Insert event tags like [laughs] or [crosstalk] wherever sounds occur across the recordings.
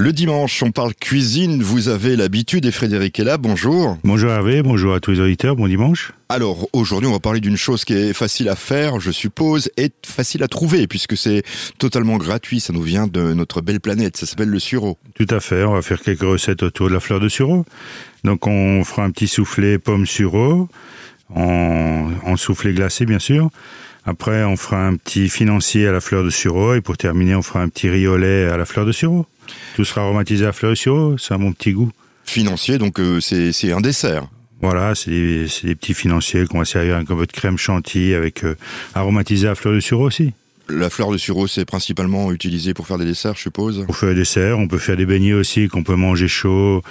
Le dimanche, on parle cuisine. Vous avez l'habitude et Frédéric est là. Bonjour. Bonjour Hervé, bonjour à tous les auditeurs, bon dimanche. Alors aujourd'hui, on va parler d'une chose qui est facile à faire, je suppose, et facile à trouver puisque c'est totalement gratuit. Ça nous vient de notre belle planète. Ça s'appelle le sureau. Tout à fait, on va faire quelques recettes autour de la fleur de sureau. Donc on fera un petit soufflé pomme sureau, en, en soufflé glacé bien sûr. Après, on fera un petit financier à la fleur de sureau et pour terminer, on fera un petit lait à la fleur de sureau. Tout sera aromatisé à fleur de sureau, c'est à mon petit goût. Financier, donc euh, c'est c'est un dessert. Voilà, c'est des, c'est des petits financiers qu'on va servir avec un peu de crème chantilly avec euh, aromatisé à fleur de sureau aussi. La fleur de sureau, c'est principalement utilisé pour faire des desserts, je suppose. On fait des desserts, on peut faire des beignets aussi qu'on peut manger chaud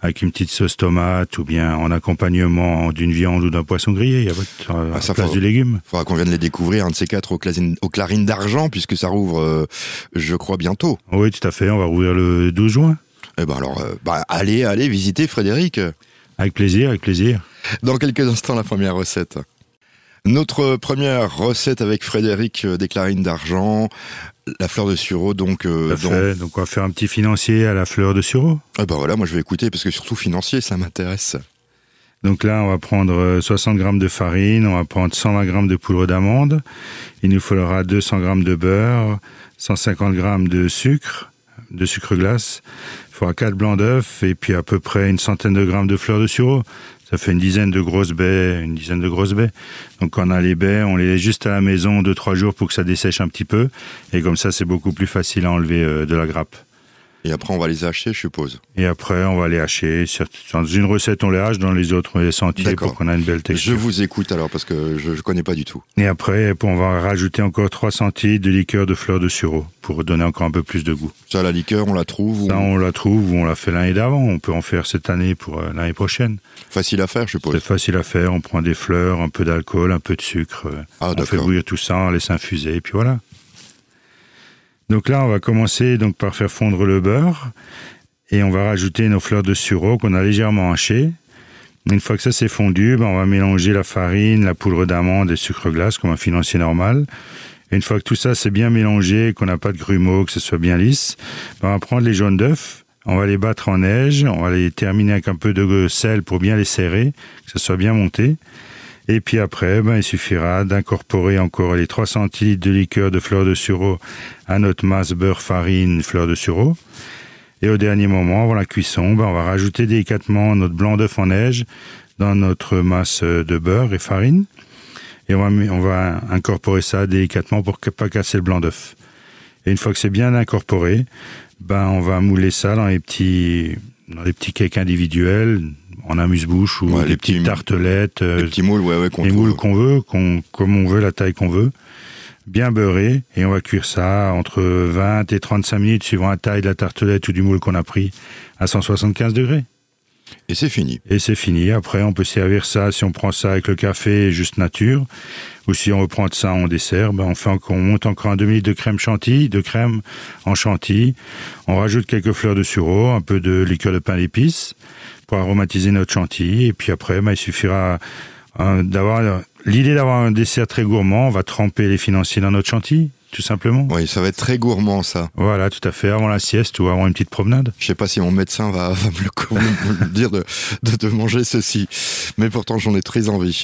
avec une petite sauce tomate ou bien en accompagnement d'une viande ou d'un poisson grillé. Il a votre euh, Ah, ça place du légume. Faudra qu'on vienne les découvrir, un de ces quatre aux clarines, aux clarines d'argent, puisque ça rouvre, euh, je crois, bientôt. Oui, tout à fait. On va rouvrir le 12 juin. Eh ben alors, euh, bah, allez, allez visiter Frédéric. Avec plaisir, avec plaisir. Dans quelques instants, la première recette. Notre première recette avec Frédéric euh, des clarines d'argent, la fleur de sureau, donc. euh. Donc on va faire un petit financier à la fleur de sureau. Eh ben voilà, moi je vais écouter parce que surtout financier, ça m'intéresse. Donc là, on va prendre euh, 60 grammes de farine, on va prendre 120 grammes de poudre d'amande. Il nous faudra 200 grammes de beurre, 150 grammes de sucre, de sucre glace. Il faudra 4 blancs d'œufs et puis à peu près une centaine de grammes de fleurs de sureau. Ça fait une dizaine de grosses baies, une dizaine de grosses baies. Donc on a les baies, on les laisse juste à la maison 2-3 jours pour que ça dessèche un petit peu. Et comme ça, c'est beaucoup plus facile à enlever euh, de la grappe. Et après, on va les hacher, je suppose. Et après, on va les hacher. Dans une recette, on les hache, dans les autres, on les D'accord. pour qu'on ait une belle Je texture. vous écoute alors parce que je, je connais pas du tout. Et après, on va rajouter encore 3 centilitres de liqueur de fleur de sureau pour donner encore un peu plus de goût. Ça, la liqueur, on la trouve ou- Ça, on la trouve ou on l'a fait l'année d'avant. On peut en faire cette année pour euh, l'année prochaine. facile à faire, je C'est suppose. facile à faire. On prend des fleurs, un peu d'alcool, un peu de sucre. euh, Ah, on fait bouillir tout ça, on laisse infuser, et puis voilà. Donc là, on va commencer donc par faire fondre le beurre et on va rajouter nos fleurs de sureau qu'on a légèrement hachées. Une fois que ça c'est fondu, ben, on va mélanger la farine, la poudre d'amande et sucre glace comme un financier normal. Une fois que tout ça c'est bien mélangé, qu'on n'a pas de grumeaux, que ce soit bien lisse, ben, on va prendre les jaunes d'œufs, on va les battre en neige, on va les terminer avec un peu de sel pour bien les serrer, que ce soit bien monté. Et puis après, ben, il suffira d'incorporer encore les 3 centilitres de liqueur de fleur de sureau à notre masse beurre farine fleur de sureau. Et au dernier moment, avant la cuisson, ben, on va rajouter délicatement notre blanc d'œuf en neige dans notre masse de beurre et farine. Et on va, on va incorporer ça délicatement pour ne pas casser le blanc d'œuf. Et une fois que c'est bien incorporé, ben, on va mouler ça dans les petits, dans les petits cakes individuels, en amuse-bouche ou Ouais, des les petits- petites tartelettes. euh, Les petits moules, ouais, ouais, qu'on les moules qu'on veut, qu'on, comme on veut, la taille qu'on veut, bien beurré, et on va cuire ça entre 20 et 35 minutes suivant la taille de la tartelette ou du moule qu'on a pris à 175 degrés. Et c'est fini. Et c'est fini. Après, on peut servir ça, si on prend ça avec le café juste nature, ou si on veut prendre ça en dessert, ben on fait on monte encore un demi litre de crème chantilly, de crème en chantilly. On rajoute quelques fleurs de sureau, un peu de liqueur de pain d'épices pour aromatiser notre chantilly. Et puis après, ben, il suffira euh, d'avoir l'idée d'avoir un dessert très gourmand. On va tremper les financiers dans notre chantilly, tout simplement. Oui, ça va être très gourmand, ça. Voilà, tout à fait, avant la sieste ou avant une petite promenade. Je sais pas si mon médecin va, va me, le, [laughs] me dire de, de, de manger ceci, mais pourtant j'en ai très envie.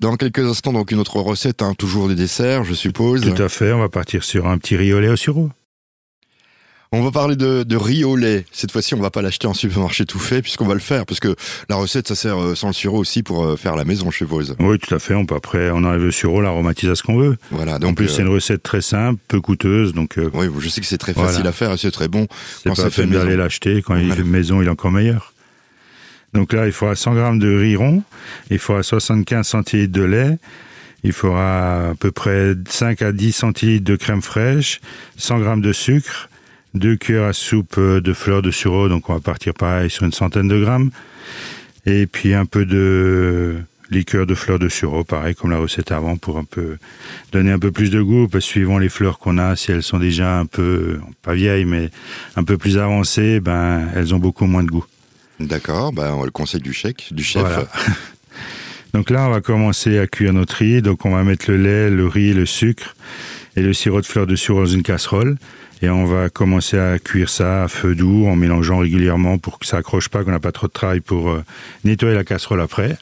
Dans quelques instants, donc une autre recette, hein, toujours des desserts, je suppose. Tout à fait, on va partir sur un petit riz au lait au sureau. On va parler de, de riz au lait. Cette fois-ci, on va pas l'acheter en supermarché tout fait, puisqu'on va le faire, parce que la recette, ça sert euh, sans le sureau aussi pour euh, faire la maison, je suppose. Oui, tout à fait. On peut après, on enlève le sureau, l'aromatise à ce qu'on veut. Voilà. en Donc, plus, euh, c'est une recette très simple, peu coûteuse, donc euh, oui, je sais que c'est très Voilà. facile à faire et c'est très bon. c'est pas la fait d'aller l'acheter. Quand il fait maison, il est encore meilleur. Donc là, il faudra 100 grammes de riz rond, il faudra 75 centilitres de lait, il faudra à peu près 5 à 10 centilitres de crème fraîche, 100 grammes de sucre, 2 cuillères à soupe euh, de fleurs de sureau, donc on va partir pareil sur une centaine de grammes, et puis un peu de liqueur de fleurs de sureau, pareil comme la recette avant, pour un peu donner un peu plus de goût, parce que suivant les fleurs qu'on a, si elles sont déjà un peu, pas vieilles, mais un peu plus avancées, ben, elles ont beaucoup moins de goût. D'accord. Ben, on va le conseil du chèque, du chef. Voilà. [laughs] Donc là, on va commencer à cuire notre riz. Donc on va mettre le lait, le riz, le sucre et le sirop de fleur de sureau dans une casserole. Et on va commencer à cuire ça à feu doux en mélangeant régulièrement pour que ça accroche pas, qu'on n'a pas trop de travail pour euh, nettoyer la casserole après.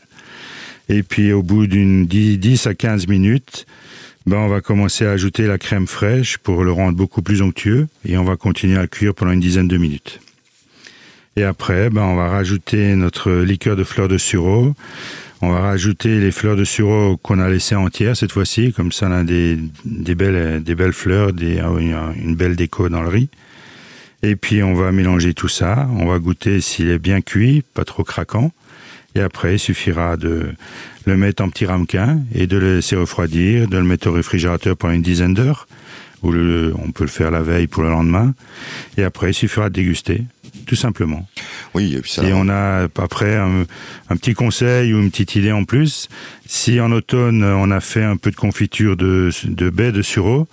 Et puis au bout d'une 10 à 15 minutes, ben, on va commencer à ajouter la crème fraîche pour le rendre beaucoup plus onctueux et on va continuer à cuire pendant une dizaine de minutes. Et après, ben, on va rajouter notre liqueur de fleurs de sureau. On va rajouter les fleurs de sureau qu'on a laissées entières cette fois-ci, comme ça on a des, des, belles, des belles fleurs, des, une belle déco dans le riz. Et puis on va mélanger tout ça, on va goûter s'il est bien cuit, pas trop craquant. Et après, il suffira de le mettre en petit ramequin et de le laisser refroidir, de le mettre au réfrigérateur pendant une dizaine d'heures, ou on peut le faire la veille pour le lendemain. Et après, il suffira de déguster, tout simplement. Oui, et, puis ça et on a après un, petit conseil ou une petite idée en plus. Si en automne on a fait un peu de confiture de, de baie de sureau,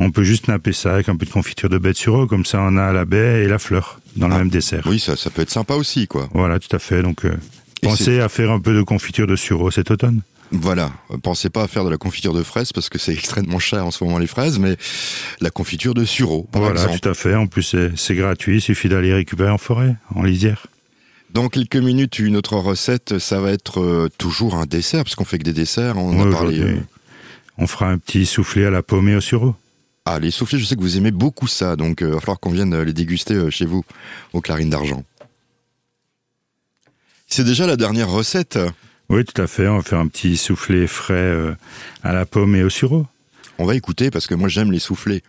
on peut juste napper ça avec un peu de confiture de baie de sureau, comme ça on a la baie et la fleur dans le ah, même dessert. Oui, ça, ça peut être sympa aussi, quoi. Voilà, tout à fait. Donc euh, Pensez à faire un peu de confiture de sureau cet automne. Voilà, pensez pas à faire de la confiture de fraises parce que c'est [laughs] extrêmement cher en ce moment les fraises, mais la confiture de sureau. voilà, tout à fait. En plus, c'est gratuit, il suffit d'aller récupérer en forêt, en lisière. Dans quelques minutes, une autre recette, ça va être euh, toujours un dessert, parce qu'on fait que des desserts. On a parlé. Euh, on fera un petit soufflé à la pomme et au sureau. Ah, les soufflés, je sais que vous aimez beaucoup ça, donc euh, il va falloir qu'on vienne les déguster chez vous, aux Clarines d'Argent. C'est déjà la dernière recette. Oui, tout à fait. On va faire un petit soufflé frais euh, à la pomme et au sureau. On va écouter parce que moi j'aime les soufflés.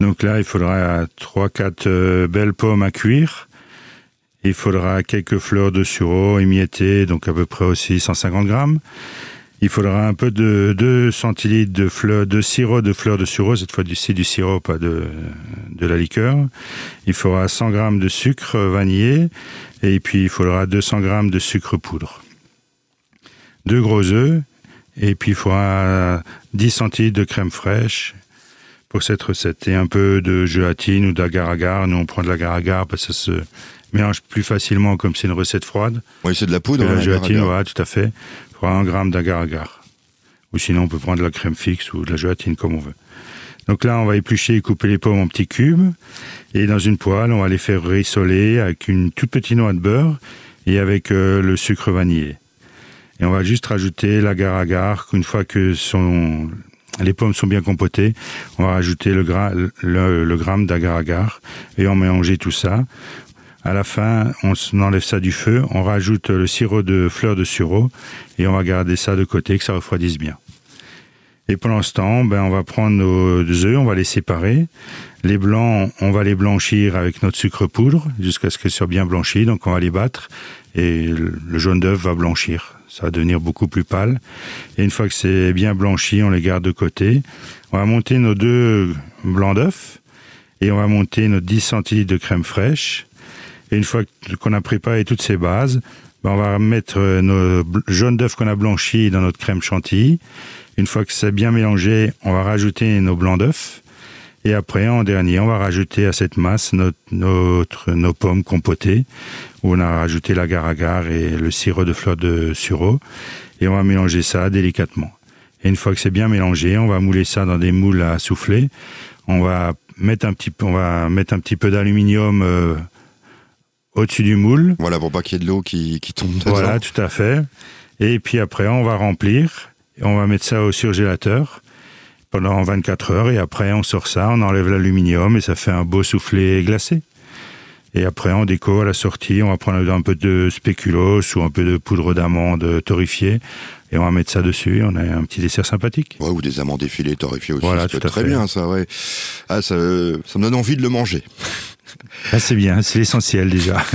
Donc là, il faudra 3-4 euh, belles pommes à cuire. Il faudra quelques fleurs de sureau émiettées, donc à peu près aussi 150 grammes. Il faudra un peu de 2 centilitres de, fleurs, de sirop de fleurs de sureau, cette fois c'est du sirop, pas de, de la liqueur. Il faudra 100 grammes de sucre vanillé et puis il faudra 200 grammes de sucre poudre. Deux gros œufs et puis il faudra 10 centilitres de crème fraîche pour cette recette et un peu de gélatine ou d'agar-agar. Nous on prend de l'agar-agar parce que ça se mélange plus facilement comme c'est une recette froide. Oui, c'est de la poudre. la gélatine, voilà, tout à fait. Il faudra un gramme d'agar-agar. Ou sinon on peut prendre de la crème fixe ou de la gélatine comme on veut. Donc là, on va éplucher et couper les pommes en petits cubes. Et dans une poêle, on va les faire rissoler avec une toute petite noix de beurre et avec euh, le sucre vanillé. Et on va juste rajouter l'agar-agar. Une fois que les pommes sont bien compotées, on va rajouter le, gramme d'agar-agar et on mélanger tout ça. À la fin, on enlève ça du feu, on rajoute le sirop de fleurs de sureau et on va garder ça de côté que ça refroidisse bien. Et pendant ce temps, ben, on va prendre nos œufs, on va les séparer. Les blancs, on va les blanchir avec notre sucre poudre jusqu'à ce qu'ils soient bien blanchis. Donc on va les battre et le jaune d'œuf va blanchir. Ça va devenir beaucoup plus pâle. Et une fois que c'est bien blanchi, on les garde de côté. On va monter nos deux blancs d'œufs et on va monter nos 10 centilitres de crème fraîche. Et une fois qu'on a préparé toutes ces bases, on va mettre nos jaunes d'œufs qu'on a blanchis dans notre crème chantilly une fois que c'est bien mélangé, on va rajouter nos blancs d'œufs. Et après, en dernier, on va rajouter à cette masse notre, notre nos pommes compotées, où on a rajouté l'agar-agar et le sirop de fleurs de sureau. Et on va mélanger ça délicatement. Et une fois que c'est bien mélangé, on va mouler ça dans des moules à souffler. On va mettre un petit on va mettre un petit peu d'aluminium euh, au-dessus du moule. Voilà, pour pas qu'il y ait de l'eau qui, qui tombe dedans. Voilà, tout à fait. Et puis après, on va remplir on va mettre ça au surgélateur pendant 24 heures et après on sort ça, on enlève l'aluminium et ça fait un beau soufflé glacé. Et après en déco à la sortie, on va prendre un peu de spéculoos ou un peu de poudre d'amande torréfiée et on va mettre ça dessus. On a un petit dessert sympathique. Ouais, ou des amandes effilées torréfiées aussi. Voilà, tout très bien ça. Ouais. Ah, ça, ça me donne envie de le manger. Ah, c'est bien, c'est l'essentiel déjà. [laughs]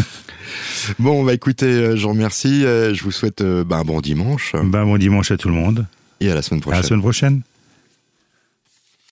Bon, bah écoutez, euh, je vous remercie. Euh, je vous souhaite euh, bah, un bon dimanche. Ben, bon dimanche à tout le monde. Et à la semaine prochaine. À la semaine prochaine.